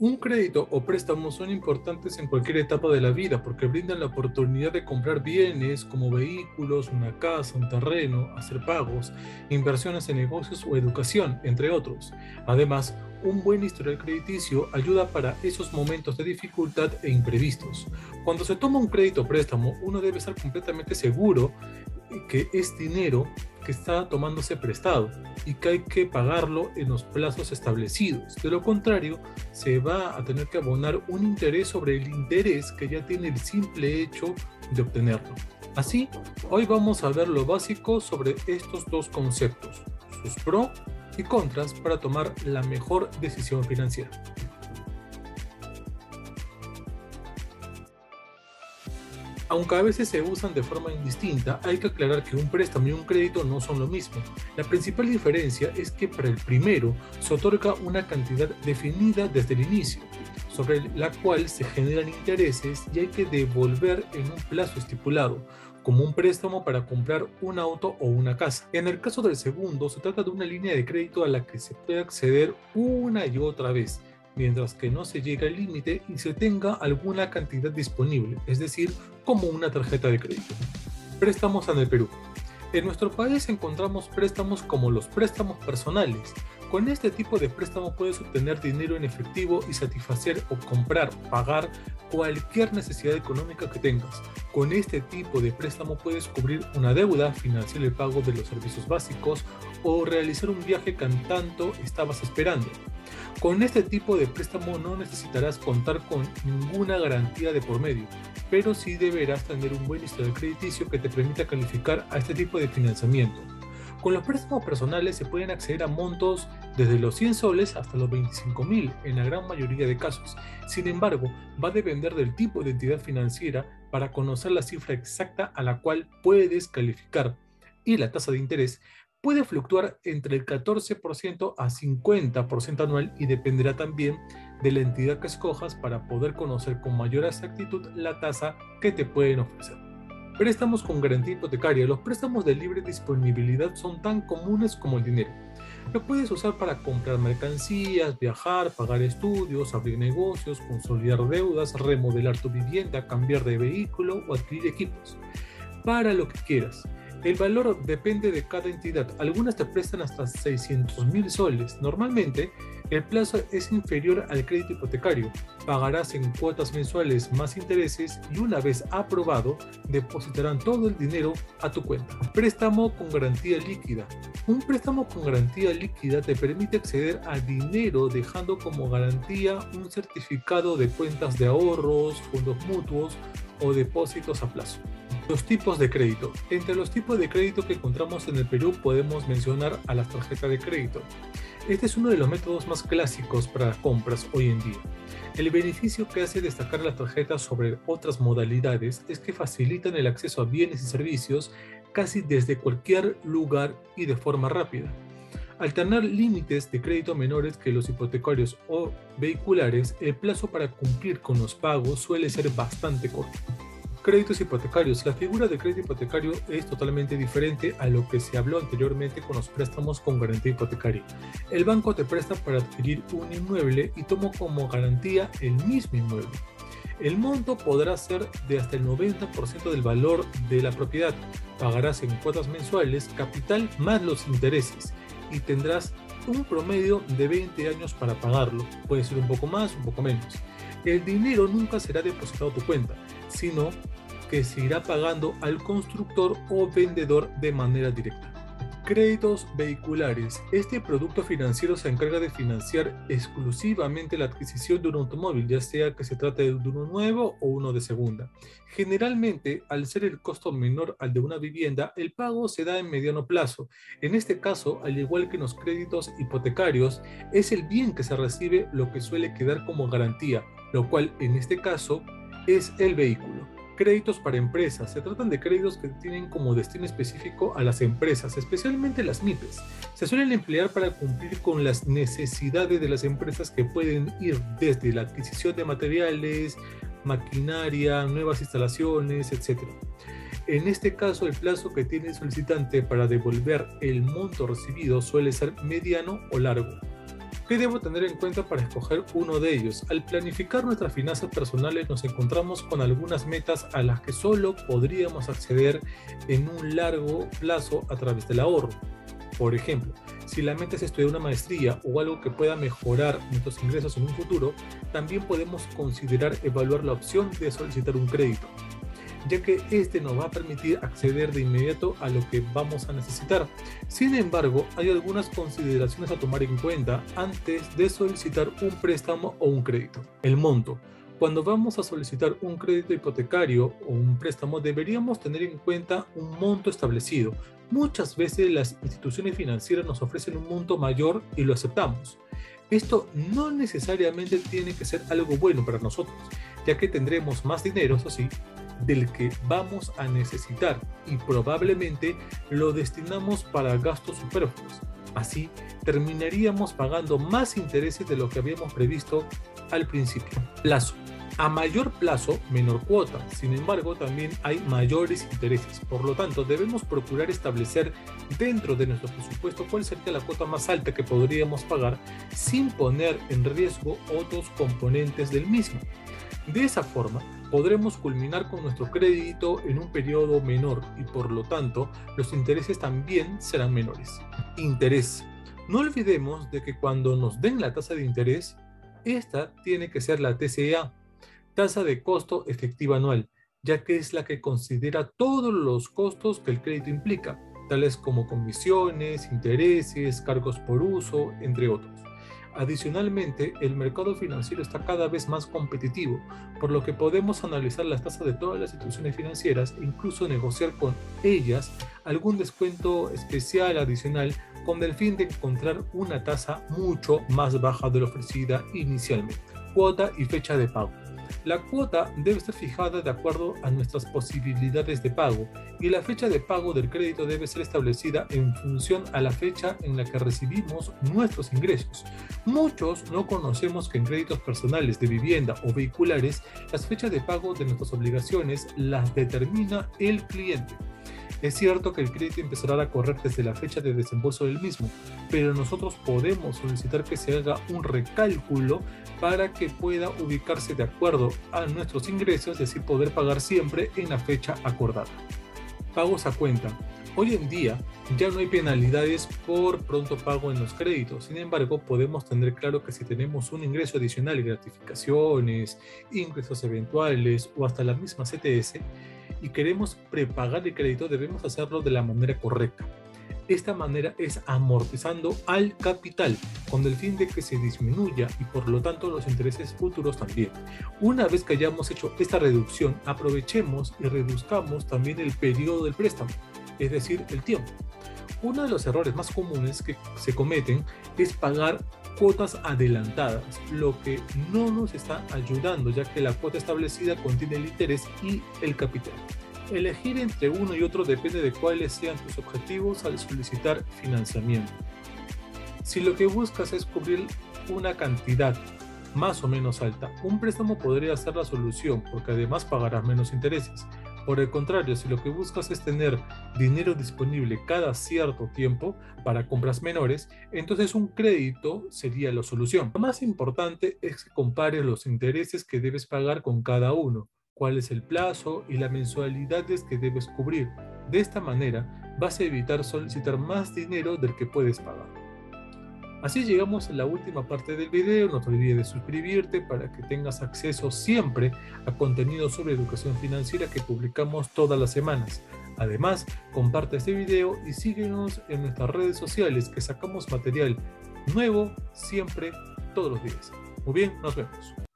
Un crédito o préstamo son importantes en cualquier etapa de la vida porque brindan la oportunidad de comprar bienes como vehículos, una casa, un terreno, hacer pagos, inversiones en negocios o educación, entre otros. Además, un buen historial crediticio ayuda para esos momentos de dificultad e imprevistos. Cuando se toma un crédito o préstamo, uno debe estar completamente seguro que es dinero que está tomándose prestado y que hay que pagarlo en los plazos establecidos. De lo contrario, se va a tener que abonar un interés sobre el interés que ya tiene el simple hecho de obtenerlo. Así, hoy vamos a ver lo básico sobre estos dos conceptos, sus pros y contras para tomar la mejor decisión financiera. Aunque a veces se usan de forma indistinta, hay que aclarar que un préstamo y un crédito no son lo mismo. La principal diferencia es que para el primero se otorga una cantidad definida desde el inicio, sobre la cual se generan intereses y hay que devolver en un plazo estipulado, como un préstamo para comprar un auto o una casa. En el caso del segundo, se trata de una línea de crédito a la que se puede acceder una y otra vez, mientras que no se llegue al límite y se tenga alguna cantidad disponible, es decir, como una tarjeta de crédito. Préstamos en el Perú. En nuestro país encontramos préstamos como los préstamos personales. Con este tipo de préstamo puedes obtener dinero en efectivo y satisfacer o comprar, pagar cualquier necesidad económica que tengas. Con este tipo de préstamo puedes cubrir una deuda, financiar el pago de los servicios básicos o realizar un viaje que tanto estabas esperando. Con este tipo de préstamo no necesitarás contar con ninguna garantía de por medio, pero sí deberás tener un buen historial crediticio que te permita calificar a este tipo de financiamiento. Con los préstamos personales se pueden acceder a montos desde los 100 soles hasta los 25 mil en la gran mayoría de casos. Sin embargo, va a depender del tipo de entidad financiera para conocer la cifra exacta a la cual puedes calificar y la tasa de interés puede fluctuar entre el 14% a 50% anual y dependerá también de la entidad que escojas para poder conocer con mayor exactitud la tasa que te pueden ofrecer. Préstamos con garantía hipotecaria. Los préstamos de libre disponibilidad son tan comunes como el dinero. Lo puedes usar para comprar mercancías, viajar, pagar estudios, abrir negocios, consolidar deudas, remodelar tu vivienda, cambiar de vehículo o adquirir equipos. Para lo que quieras. El valor depende de cada entidad. Algunas te prestan hasta 600 mil soles. Normalmente, el plazo es inferior al crédito hipotecario. Pagarás en cuotas mensuales más intereses y una vez aprobado, depositarán todo el dinero a tu cuenta. Préstamo con garantía líquida. Un préstamo con garantía líquida te permite acceder a dinero dejando como garantía un certificado de cuentas de ahorros, fondos mutuos o depósitos a plazo. Los tipos de crédito. Entre los tipos de crédito que encontramos en el Perú podemos mencionar a las tarjetas de crédito. Este es uno de los métodos más clásicos para compras hoy en día. El beneficio que hace destacar las tarjetas sobre otras modalidades es que facilitan el acceso a bienes y servicios casi desde cualquier lugar y de forma rápida. Al tener límites de crédito menores que los hipotecarios o vehiculares, el plazo para cumplir con los pagos suele ser bastante corto. Créditos hipotecarios. La figura de crédito hipotecario es totalmente diferente a lo que se habló anteriormente con los préstamos con garantía hipotecaria. El banco te presta para adquirir un inmueble y toma como garantía el mismo inmueble. El monto podrá ser de hasta el 90% del valor de la propiedad. Pagarás en cuotas mensuales capital más los intereses y tendrás un promedio de 20 años para pagarlo. Puede ser un poco más, un poco menos. El dinero nunca será depositado a tu cuenta sino que se irá pagando al constructor o vendedor de manera directa. Créditos vehiculares. Este producto financiero se encarga de financiar exclusivamente la adquisición de un automóvil, ya sea que se trate de uno nuevo o uno de segunda. Generalmente, al ser el costo menor al de una vivienda, el pago se da en mediano plazo. En este caso, al igual que en los créditos hipotecarios, es el bien que se recibe lo que suele quedar como garantía, lo cual en este caso es el vehículo. Créditos para empresas. Se tratan de créditos que tienen como destino específico a las empresas, especialmente las MIPES. Se suelen emplear para cumplir con las necesidades de las empresas que pueden ir desde la adquisición de materiales, maquinaria, nuevas instalaciones, etc. En este caso, el plazo que tiene el solicitante para devolver el monto recibido suele ser mediano o largo. ¿Qué debo tener en cuenta para escoger uno de ellos? Al planificar nuestras finanzas personales nos encontramos con algunas metas a las que solo podríamos acceder en un largo plazo a través del ahorro. Por ejemplo, si la meta es estudiar una maestría o algo que pueda mejorar nuestros ingresos en un futuro, también podemos considerar evaluar la opción de solicitar un crédito ya que este nos va a permitir acceder de inmediato a lo que vamos a necesitar. Sin embargo, hay algunas consideraciones a tomar en cuenta antes de solicitar un préstamo o un crédito. El monto. Cuando vamos a solicitar un crédito hipotecario o un préstamo deberíamos tener en cuenta un monto establecido. Muchas veces las instituciones financieras nos ofrecen un monto mayor y lo aceptamos. Esto no necesariamente tiene que ser algo bueno para nosotros, ya que tendremos más dinero, eso sí, del que vamos a necesitar y probablemente lo destinamos para gastos superfluos. Así terminaríamos pagando más intereses de lo que habíamos previsto al principio. Plazo. A mayor plazo, menor cuota. Sin embargo, también hay mayores intereses. Por lo tanto, debemos procurar establecer dentro de nuestro presupuesto cuál sería la cuota más alta que podríamos pagar sin poner en riesgo otros componentes del mismo. De esa forma, podremos culminar con nuestro crédito en un periodo menor y por lo tanto los intereses también serán menores. Interés. No olvidemos de que cuando nos den la tasa de interés, esta tiene que ser la TCA, tasa de costo efectiva anual, ya que es la que considera todos los costos que el crédito implica, tales como comisiones, intereses, cargos por uso, entre otros. Adicionalmente, el mercado financiero está cada vez más competitivo, por lo que podemos analizar las tasas de todas las instituciones financieras e incluso negociar con ellas algún descuento especial adicional con el fin de encontrar una tasa mucho más baja de la ofrecida inicialmente. Cuota y fecha de pago. La cuota debe ser fijada de acuerdo a nuestras posibilidades de pago y la fecha de pago del crédito debe ser establecida en función a la fecha en la que recibimos nuestros ingresos. Muchos no conocemos que en créditos personales de vivienda o vehiculares las fechas de pago de nuestras obligaciones las determina el cliente. Es cierto que el crédito empezará a correr desde la fecha de desembolso del mismo, pero nosotros podemos solicitar que se haga un recálculo para que pueda ubicarse de acuerdo a nuestros ingresos y así poder pagar siempre en la fecha acordada. Pagos a cuenta. Hoy en día ya no hay penalidades por pronto pago en los créditos, sin embargo podemos tener claro que si tenemos un ingreso adicional, gratificaciones, ingresos eventuales o hasta la misma CTS, y queremos prepagar el crédito, debemos hacerlo de la manera correcta. Esta manera es amortizando al capital, con el fin de que se disminuya y por lo tanto los intereses futuros también. Una vez que hayamos hecho esta reducción, aprovechemos y reduzcamos también el periodo del préstamo, es decir, el tiempo. Uno de los errores más comunes que se cometen es pagar cuotas adelantadas, lo que no nos está ayudando ya que la cuota establecida contiene el interés y el capital. Elegir entre uno y otro depende de cuáles sean tus objetivos al solicitar financiamiento. Si lo que buscas es cubrir una cantidad más o menos alta, un préstamo podría ser la solución porque además pagarás menos intereses. Por el contrario, si lo que buscas es tener dinero disponible cada cierto tiempo para compras menores, entonces un crédito sería la solución. Lo más importante es que compares los intereses que debes pagar con cada uno, cuál es el plazo y las mensualidades que debes cubrir. De esta manera vas a evitar solicitar más dinero del que puedes pagar. Así llegamos a la última parte del video, no te olvides de suscribirte para que tengas acceso siempre a contenido sobre educación financiera que publicamos todas las semanas. Además, comparte este video y síguenos en nuestras redes sociales que sacamos material nuevo siempre, todos los días. Muy bien, nos vemos.